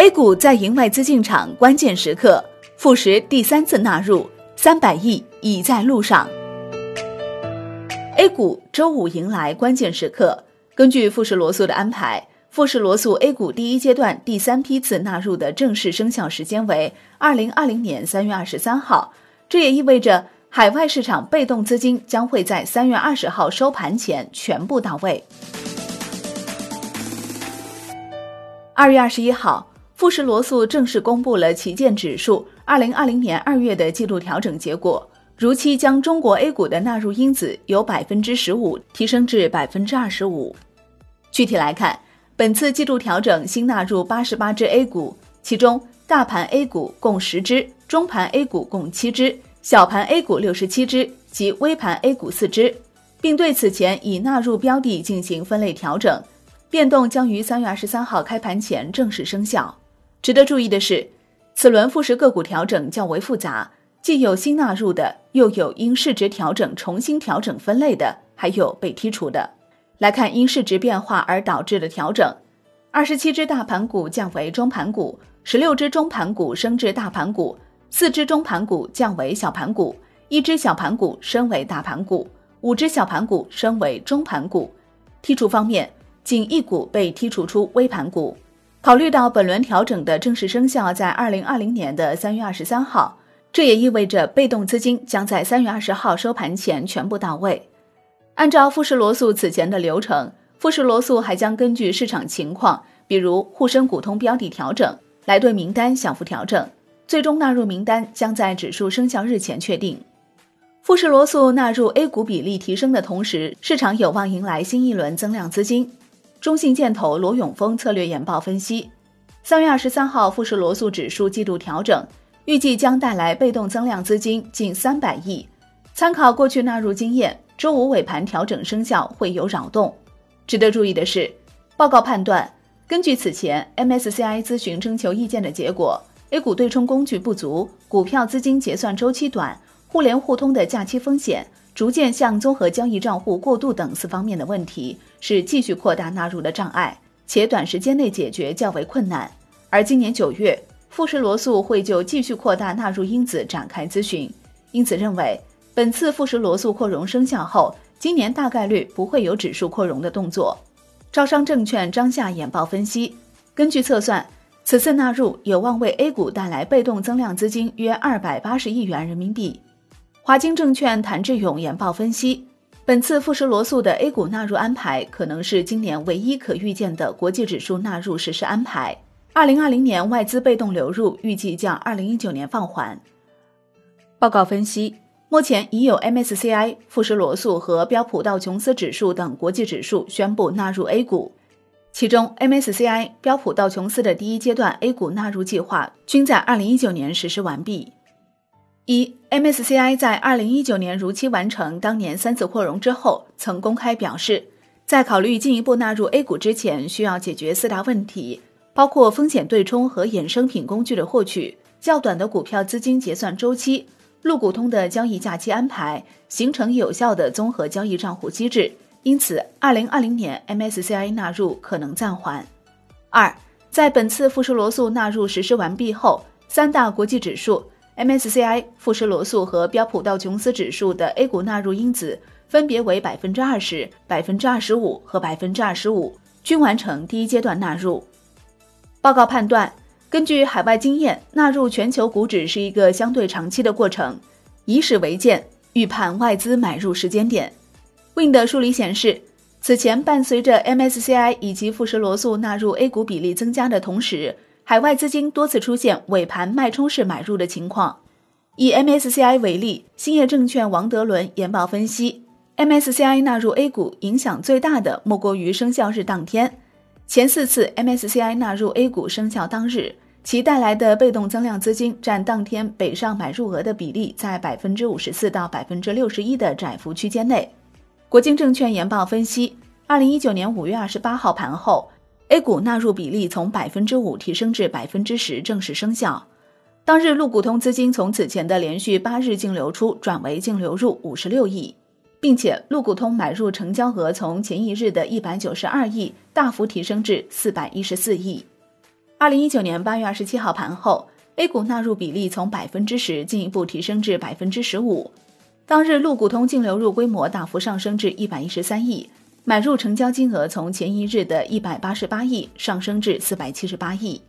A 股在迎外资进场关键时刻，富时第三次纳入三百亿已在路上。A 股周五迎来关键时刻，根据富时罗素的安排，富时罗素 A 股第一阶段第三批次纳入的正式生效时间为二零二零年三月二十三号，这也意味着海外市场被动资金将会在三月二十号收盘前全部到位。二月二十一号。富时罗素正式公布了旗舰指数二零二零年二月的季度调整结果，如期将中国 A 股的纳入因子由百分之十五提升至百分之二十五。具体来看，本次季度调整新纳入八十八只 A 股，其中大盘 A 股共十只，中盘 A 股共七只，小盘 A 股六十七只及微盘 A 股四只，并对此前已纳入标的进行分类调整，变动将于三月二十三号开盘前正式生效。值得注意的是，此轮复式个股调整较为复杂，既有新纳入的，又有因市值调整重新调整分类的，还有被剔除的。来看因市值变化而导致的调整：二十七只大盘股降为中盘股，十六只中盘股升至大盘股，四只中盘股降为小盘股，一只小盘股升为大盘股，五只小盘股升为中盘股。剔除方面，仅一股被剔除出微盘股。考虑到本轮调整的正式生效在二零二零年的三月二十三号，这也意味着被动资金将在三月二十号收盘前全部到位。按照富时罗素此前的流程，富时罗素还将根据市场情况，比如沪深股通标的调整，来对名单小幅调整，最终纳入名单将在指数生效日前确定。富时罗素纳入 A 股比例提升的同时，市场有望迎来新一轮增量资金。中信建投罗永峰策略研报分析，三月二十三号富时罗素指数季度调整，预计将带来被动增量资金近三百亿。参考过去纳入经验，周五尾盘调整生效会有扰动。值得注意的是，报告判断，根据此前 MSCI 咨询征求意见的结果，A 股对冲工具不足，股票资金结算周期短，互联互通的假期风险。逐渐向综合交易账户过渡等四方面的问题是继续扩大纳入的障碍，且短时间内解决较为困难。而今年九月，富时罗素会就继续扩大纳入因子展开咨询，因此认为本次富时罗素扩容生效后，今年大概率不会有指数扩容的动作。招商证券张夏研报分析，根据测算，此次纳入有望为 A 股带来被动增量资金约二百八十亿元人民币。华金证券谭志勇研报分析，本次富时罗素的 A 股纳入安排可能是今年唯一可预见的国际指数纳入实施安排。二零二零年外资被动流入预计将二零一九年放缓。报告分析，目前已有 MSCI、富时罗素和标普道琼斯指数等国际指数宣布纳入 A 股，其中 MSCI、标普道琼斯的第一阶段 A 股纳入计划均在二零一九年实施完毕。一 MSCI 在二零一九年如期完成当年三次扩容之后，曾公开表示，在考虑进一步纳入 A 股之前，需要解决四大问题，包括风险对冲和衍生品工具的获取、较短的股票资金结算周期、陆股通的交易假期安排，形成有效的综合交易账户机制。因此，二零二零年 MSCI 纳入可能暂缓。二，在本次富时罗素纳入实施完毕后，三大国际指数。MSCI、富时罗素和标普道琼斯指数的 A 股纳入因子分别为百分之二十、百分之二十五和百分之二十五，均完成第一阶段纳入。报告判断，根据海外经验，纳入全球股指是一个相对长期的过程，以史为鉴，预判外资买入时间点。Win 的梳理显示，此前伴随着 MSCI 以及富时罗素纳入 A 股比例增加的同时。海外资金多次出现尾盘脉冲式买入的情况。以 MSCI 为例，兴业证券王德伦研报分析，MSCI 纳入 A 股影响最大的莫过于生效日当天。前四次 MSCI 纳入 A 股生效当日，其带来的被动增量资金占当天北上买入额的比例在百分之五十四到百分之六十一的窄幅区间内。国金证券研报分析，二零一九年五月二十八号盘后。A 股纳入比例从百分之五提升至百分之十，正式生效。当日陆股通资金从此前的连续八日净流出转为净流入五十六亿，并且陆股通买入成交额从前一日的一百九十二亿大幅提升至四百一十四亿。二零一九年八月二十七号盘后，A 股纳入比例从百分之十进一步提升至百分之十五。当日陆股通净流入规模大幅上升至一百一十三亿，买入成交金额从前一日的一百八十八亿上升至四百七十八亿。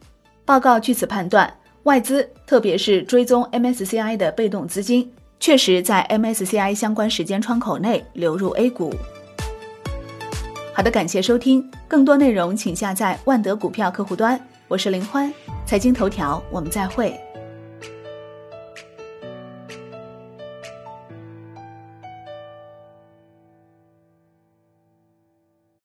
报告据此判断，外资特别是追踪 MSCI 的被动资金，确实在 MSCI 相关时间窗口内流入 A 股。好的，感谢收听，更多内容请下载万德股票客户端。我是林欢，财经头条，我们再会。